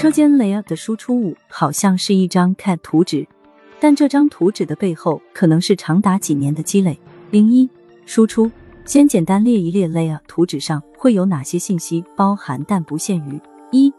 车间 layer 的输出物好像是一张 CAD 图纸，但这张图纸的背后可能是长达几年的积累。零一输出，先简单列一列 layer 图纸上会有哪些信息，包含但不限于：一、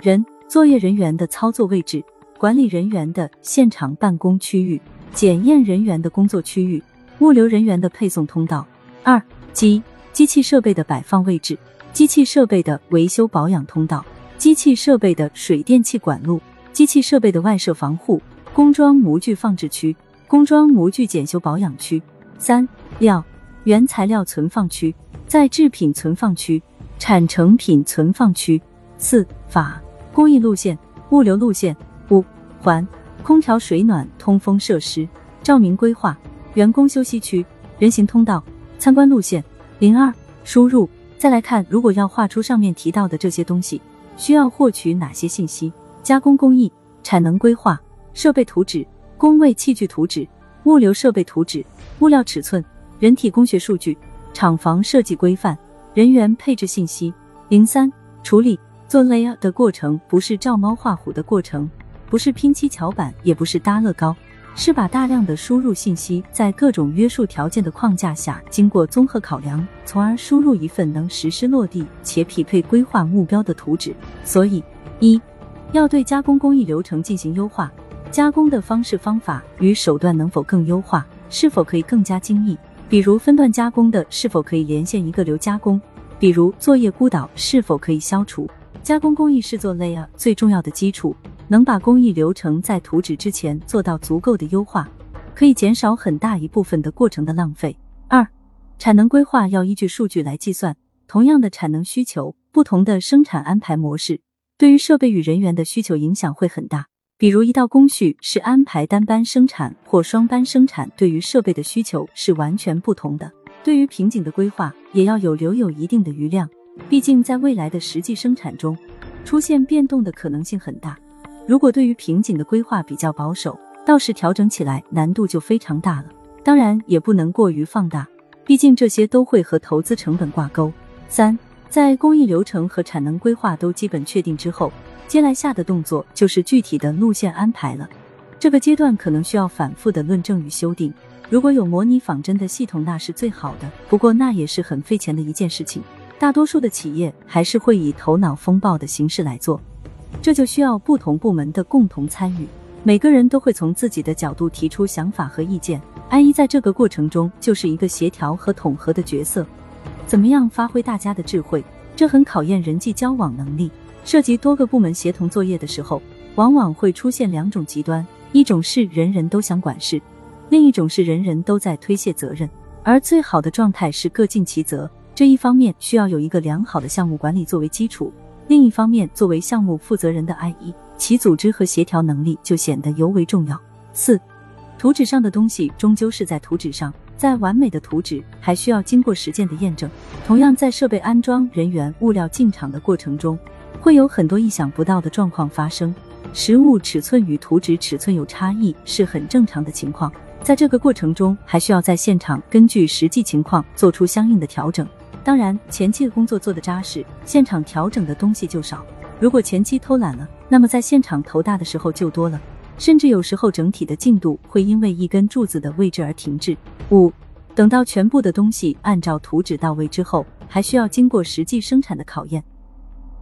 人，作业人员的操作位置，管理人员的现场办公区域，检验人员的工作区域，物流人员的配送通道；二、机，机器设备的摆放位置，机器设备的维修保养通道，机器设备的水电气管路，机器设备的外设防护，工装模具放置区，工装模具检修保养区。三、料，原材料存放区，在制品存放区，产成品存放区。四、法，工艺路线、物流路线。五、环，空调、水暖、通风设施、照明规划、员工休息区、人行通道、参观路线。零二、输入。再来看，如果要画出上面提到的这些东西，需要获取哪些信息？加工工艺、产能规划、设备图纸、工位器具图纸、物流设备图纸。物料尺寸、人体工学数据、厂房设计规范、人员配置信息。零三处理做 layer 的过程不是照猫画虎的过程，不是拼七巧板，也不是搭乐高，是把大量的输入信息在各种约束条件的框架下，经过综合考量，从而输入一份能实施落地且匹配规划目标的图纸。所以，一要对加工工艺流程进行优化，加工的方式方法与手段能否更优化？是否可以更加精益？比如分段加工的是否可以连线一个流加工？比如作业孤岛是否可以消除？加工工艺是做 layer 最重要的基础，能把工艺流程在图纸之前做到足够的优化，可以减少很大一部分的过程的浪费。二、产能规划要依据数据来计算，同样的产能需求，不同的生产安排模式，对于设备与人员的需求影响会很大。比如一道工序是安排单班生产或双班生产，对于设备的需求是完全不同的。对于瓶颈的规划，也要有留有一定的余量，毕竟在未来的实际生产中，出现变动的可能性很大。如果对于瓶颈的规划比较保守，到时调整起来难度就非常大了。当然也不能过于放大，毕竟这些都会和投资成本挂钩。三，在工艺流程和产能规划都基本确定之后。接来下的动作就是具体的路线安排了，这个阶段可能需要反复的论证与修订。如果有模拟仿真的系统，那是最好的。不过那也是很费钱的一件事情。大多数的企业还是会以头脑风暴的形式来做，这就需要不同部门的共同参与，每个人都会从自己的角度提出想法和意见。安一在这个过程中就是一个协调和统合的角色，怎么样发挥大家的智慧，这很考验人际交往能力。涉及多个部门协同作业的时候，往往会出现两种极端：一种是人人都想管事，另一种是人人都在推卸责任。而最好的状态是各尽其责。这一方面需要有一个良好的项目管理作为基础，另一方面作为项目负责人的 IE，其组织和协调能力就显得尤为重要。四，图纸上的东西终究是在图纸上，在完美的图纸还需要经过实践的验证。同样，在设备安装、人员、物料进场的过程中。会有很多意想不到的状况发生，实物尺寸与图纸尺寸有差异是很正常的情况。在这个过程中，还需要在现场根据实际情况做出相应的调整。当然，前期的工作做得扎实，现场调整的东西就少；如果前期偷懒了，那么在现场头大的时候就多了，甚至有时候整体的进度会因为一根柱子的位置而停滞。五，等到全部的东西按照图纸到位之后，还需要经过实际生产的考验。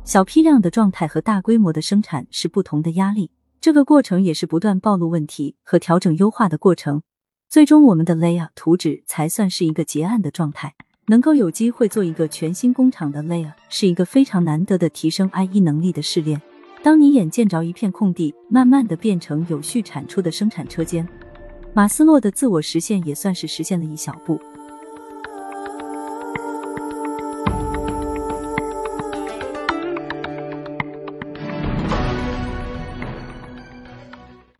小批量的状态和大规模的生产是不同的压力，这个过程也是不断暴露问题和调整优化的过程。最终，我们的 layer 图纸才算是一个结案的状态。能够有机会做一个全新工厂的 layer，是一个非常难得的提升 IE 能力的试炼。当你眼见着一片空地，慢慢的变成有序产出的生产车间，马斯洛的自我实现也算是实现了一小步。